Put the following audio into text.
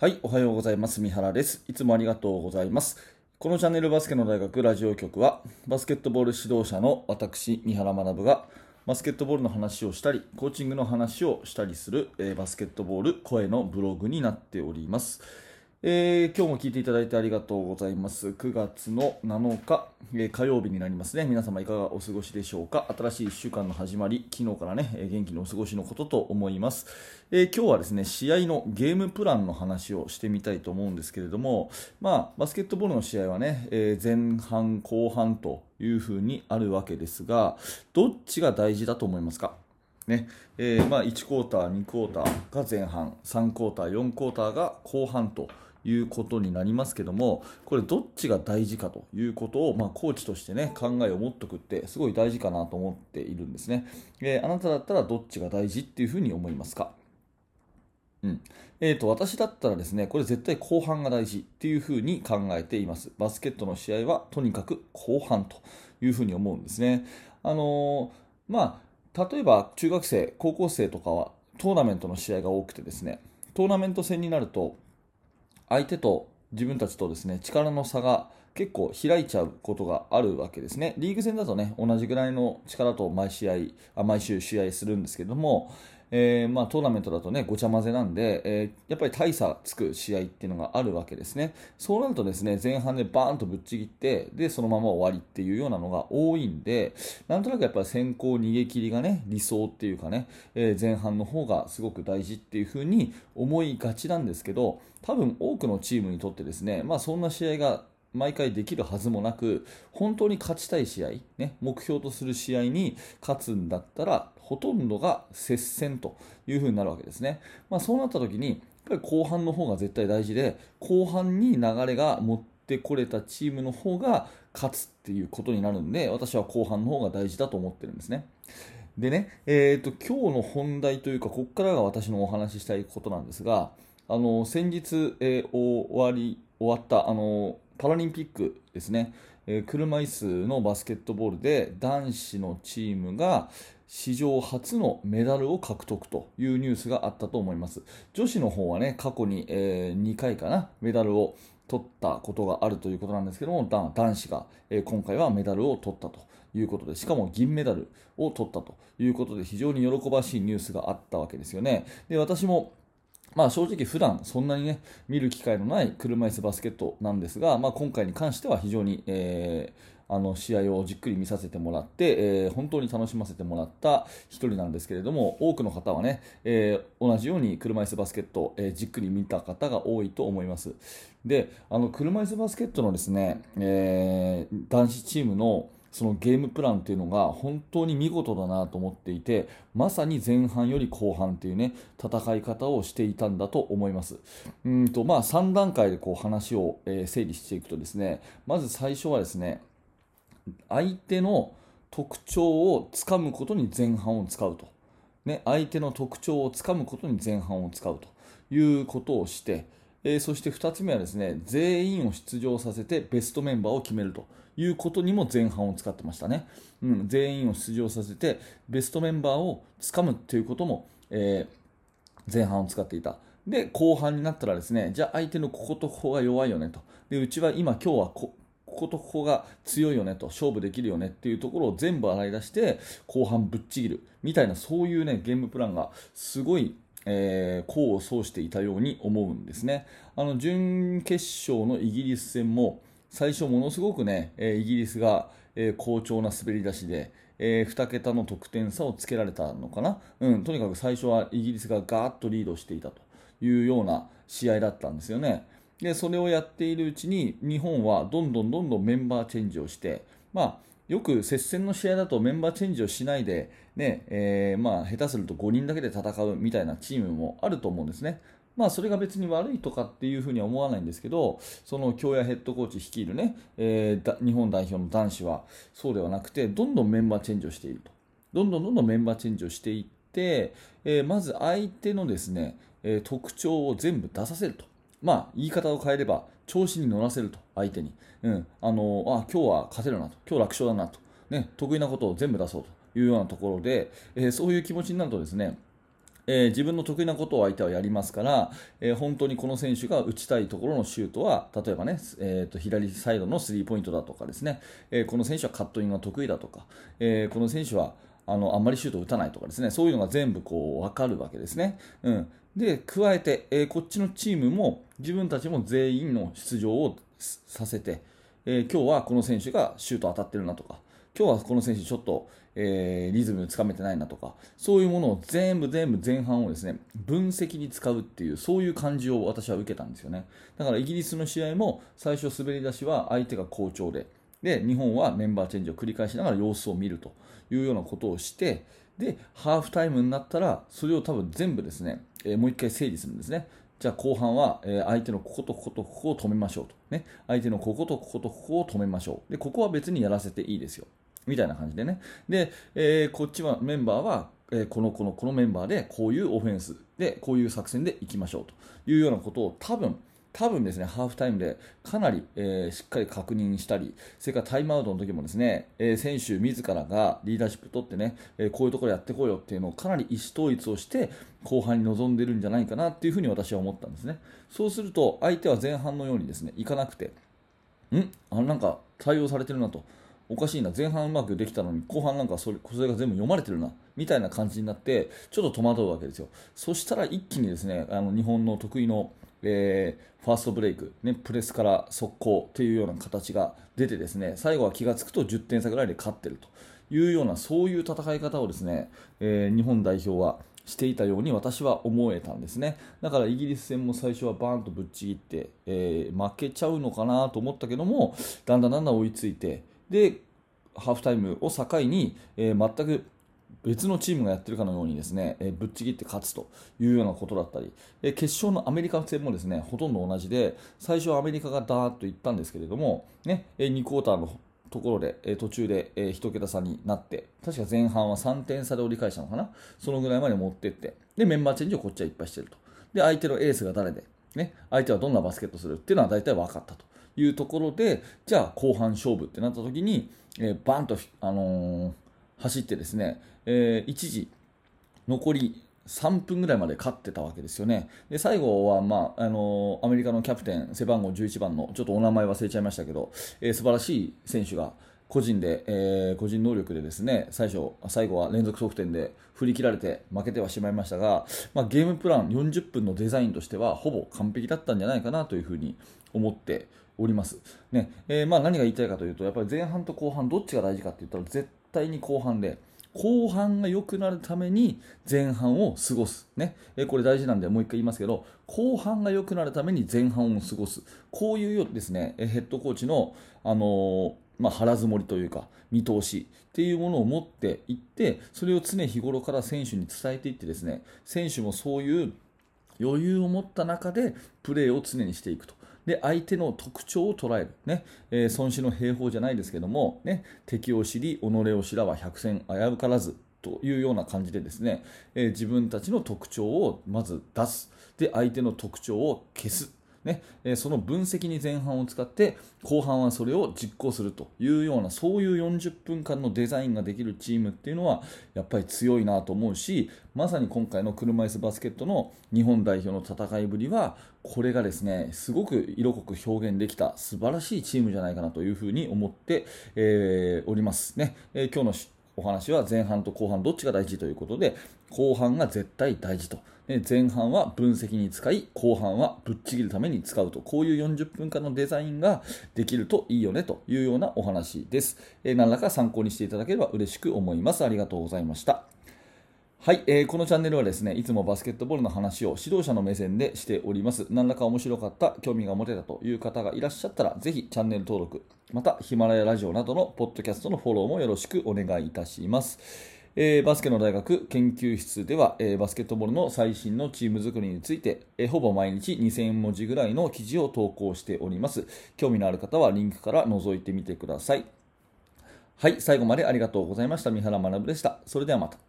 はい、おはようございます。三原です。いつもありがとうございます。このチャンネルバスケの大学ラジオ局は、バスケットボール指導者の私、三原学が、バスケットボールの話をしたり、コーチングの話をしたりする、えーバスケットボール声のブログになっております。えー今日も聞いていただいてありがとうございます。9月の7日、えー火曜日になりますね。皆様いかがお過ごしでしょうか？新しい1週間の始まり、昨日からね、えー元気にお過ごしのことと思います。えー今日はですね、試合のゲームプランの話をしてみたいと思うんですけれども、まあ、バスケットボールの試合はね、えー前半、後半というふうにあるわけですが、どっちが大事だと思いますか？ねえーまあ、1クォーター、2クォーターが前半、3クォーター、4クォーターが後半ということになりますけども、これ、どっちが大事かということを、まあ、コーチとして、ね、考えを持っておくって、すごい大事かなと思っているんですね。えーあなただったらどっちが大事っていうふうに思いますか？うん。えー、と私だったらですねこれ絶対後半が大事っていうふうに考えています。バスケットの試合はとにかく後半というふうに思うんですね。あのーまあ例えば中学生高校生とかはトーナメントの試合が多くてですねトーナメント戦になると相手と自分たちとですね力の差が結構開いちゃうことがあるわけですね。リーグ戦だとね、同じぐらいの力と毎試合、あ毎週試合するんですけども、えーまあ、トーナメントだとね、ごちゃ混ぜなんで、えーやっぱり大差つく試合っていうのがあるわけですね。そうなるとですね、前半でバーンとぶっちぎって、で、そのまま終わりっていうようなのが多いんで、なんとなくやっぱり先行逃げ切りがね、理想っていうかね、えー前半の方がすごく大事っていうふうに思いがちなんですけど、多分多くのチームにとってですね、まあそんな試合が毎回できるはずもなく本当に勝ちたい試合、ね、目標とする試合に勝つんだったらほとんどが接戦というふうになるわけですね、まあ、そうなった時にやっぱり後半の方が絶対大事で後半に流れが持ってこれたチームの方が勝つっていうことになるんで私は後半の方が大事だと思ってるんですね。でね、えー、と今日の本題というかここからが私のお話ししたいことなんですがあの先日、えー終わり終わったあのパラリンピックですね、えー車椅子のバスケットボールで男子のチームが史上初のメダルを獲得というニュースがあったと思います。女子の方はね過去に、え2回かなメダルを取ったことがあるということなんですけども男子が、えー今回はメダルを取ったということでしかも銀メダルを取ったということで非常に喜ばしいニュースがあったわけですよね。で私もまあ正直普段そんなにね見る機会のない車椅子バスケットなんですが、まあ、今回に関しては非常に、えーあの試合をじっくり見させてもらって、えー本当に楽しませてもらった一人なんですけれども多くの方はね、えー同じように車椅子バスケット、えじっくり見た方が多いと思います。であの車椅子バスケットのですね、えー男子チームのそのゲームプランっていうのが本当に見事だなと思っていてまさに前半より後半っていうね戦い方をしていたんだと思います。うんとまあ3段階でこう話を、え整理していくとですねまず最初はですね相手の特徴をつかむことに前半を使うと、ね、相手の特徴をつかむことに前半を使うということをして、えーそして2つ目はですね全員を出場させてベストメンバーを決めるということにも前半を使ってましたね、うん、全員を出場させてベストメンバーをつかむということも、えー前半を使っていた。で、後半になったらですね、じゃあ相手のこことここが弱いよねと。で、うちは今今日はここことここが強いよねと、勝負できるよねっていうところを全部洗い出して、後半ぶっちぎる。みたいな、そういうね、ゲームプランがすごい、えー功を奏していたように思うんですね。あの、準決勝のイギリス戦も、最初ものすごくね、えイギリスが、え好調な滑り出しで、え2桁の得点差をつけられたのかな、うん、とにかく最初はイギリスがガーッとリードしていたというような試合だったんですよね。でそれをやっているうちに日本はどんどんどんどんメンバーチェンジをして、まあ、よく接戦の試合だとメンバーチェンジをしないで、ねえーまあ、下手すると5人だけで戦うみたいなチームもあると思うんですね。まあ、それが別に悪いとかっていうふうには思わないんですけど、その京谷ヘッドコーチ率いるね、えー日本代表の男子はそうではなくて、どんどんメンバーチェンジをしていると。どんどんどんどんメンバーチェンジをしていって、えーまず相手のですね、えー特徴を全部出させると。まあ、言い方を変えれば、調子に乗らせると、相手に。うん、あのあ、今日は勝てるなと、今日楽勝だなと、ね、得意なことを全部出そうというようなところで、えーそういう気持ちになるとですね、えー、自分の得意なことを相手はやりますから、えー、本当にこの選手が打ちたいところのシュートは例えばね、えーと、左サイドのスリーポイントだとかですね、えこの選手はカットインが得意だとか、えこの選手はあのあんまりシュートを打たないとかですねそういうのが全部こう分かるわけですね。うんで加えて、えこっちのチームも自分たちも全員の出場をさせて、え今日はこの選手がシュート当たってるなとか今日はこの選手ちょっと、えー、リズムつかめてないなとか、そういうものを全部全部前半をですね、分析に使うっていう、そういう感じを私は受けたんですよね。だからイギリスの試合も最初滑り出しは相手が好調で、で、日本はメンバーチェンジを繰り返しながら様子を見るというようなことをして、で、ハーフタイムになったら、それを多分全部ですね、えー、もう一回整理するんですね。じゃあ後半は、え相手のこことこことここを止めましょうと。ね。相手のこことこことここを止めましょう。で、ここは別にやらせていいですよ。みたいな感じでね。で、えー、こっちはメンバーは、えー、このこのこのメンバーでこういうオフェンスでこういう作戦でいきましょうというようなことを多分多分ですね、ハーフタイムでかなり、えー、しっかり確認したり、それからタイムアウトの時もですね、えー、選手自らがリーダーシップ取ってね、えー、こういうところやってこいよっていうのをかなり意思統一をして後半に臨んでるんじゃないかなっていうふうに私は思ったんですね。そうすると相手は前半のようにですね、いかなくて、ん？あなんか対応されてるなと。おかしいな、前半うまくできたのに、後半なんかそれそれが全部読まれてるな、みたいな感じになって、ちょっと戸惑うわけですよ。そしたら一気にですね、あの日本の得意の、えー、ファーストブレイク、ね、プレスから速攻というような形が出てですね、最後は気がつくと10点差ぐらいで勝っているというような、そういう戦い方をですね、えー、日本代表はしていたように私は思えたんですね。だからイギリス戦も最初はバーンとぶっちぎって、えー、負けちゃうのかなと思ったけども、だんだんだんだん追いついて、で、ハーフタイムを境に、え、全く別のチームがやってるかのようにですね、え、ぶっちぎって勝つというようなことだったり、え、決勝のアメリカ戦もですねほとんど同じで最初はアメリカがダーッといったんですけれども、ねえー、2クォーターのところで、え、途中で、えー、1桁差になって確か前半は3点差で折り返したのかな？そのぐらいまで持ってってでメンバーチェンジをこっちはいっぱいしてると。で相手のエースが誰で、ね、相手はどんなバスケットするっていうのは大体分かったというところでじゃあ後半勝負ってなった時にえー、バンと、あのー、走ってですね、えー、一時残り3分ぐらいまで勝ってたわけですよね。で最後は、まああの、アメリカのキャプテン、背番号11番の、ちょっとお名前忘れちゃいましたけど、えー、素晴らしい選手が個人で、えー、個人能力でですね最初最後は連続得点で振り切られて負けてはしまいましたが、まあ、ゲームプラン40分のデザインとしてはほぼ完璧だったんじゃないかなというふうに思っております。ねえー、まあ、何が言いたいかというと、やっぱり前半と後半、どっちが大事かって言ったら、絶対に後半で、後半が良くなるために前半を過ごす、ね。え、これ大事なんでもう一回言いますけど後半が良くなるために前半を過ごす。こういうようですねヘッドコーチの、あのー、まあ、腹積もりというか見通しっていうものを持っていってそれを常日頃から選手に伝えていってですね選手もそういう余裕を持った中でプレーを常にしていくと。で相手の特徴を捉える、ね。えー、孫子の兵法じゃないですけども、ね、敵を知り己を知らは百戦危うからずというような感じでですね、えー、自分たちの特徴をまず出す。で相手の特徴を消す。ね。えその分析に前半を使って後半はそれを実行するというようなそういう40分間のデザインができるチームっていうのはやっぱり強いなと思うしまさに今回の車椅子バスケットの日本代表の戦いぶりはこれがですねすごく色濃く表現できた素晴らしいチームじゃないかなというふうに思って、えー、おります。ね、えー、今日のお話は前半と後半どっちが大事ということで後半が絶対大事と。前半は分析に使い後半はぶっちぎるために使うと。こういう40分間のデザインができるといいよねというようなお話です、何らか参考にしていただければ嬉しく思います。ありがとうございました。はい、えー、このチャンネルはですねいつもバスケットボールの話を指導者の目線でしております。何らか面白かった興味が持てたという方がいらっしゃったらぜひチャンネル登録またヒマラヤラジオなどのポッドキャストのフォローもよろしくお願いいたします。えー、バスケの大学研究室では、えー、バスケットボールの最新のチーム作りについて、えー、ほぼ毎日2000文字ぐらいの記事を投稿しております。興味のある方はリンクから覗いてみてください。はい、最後までありがとうございました。三原学でした。それではまた。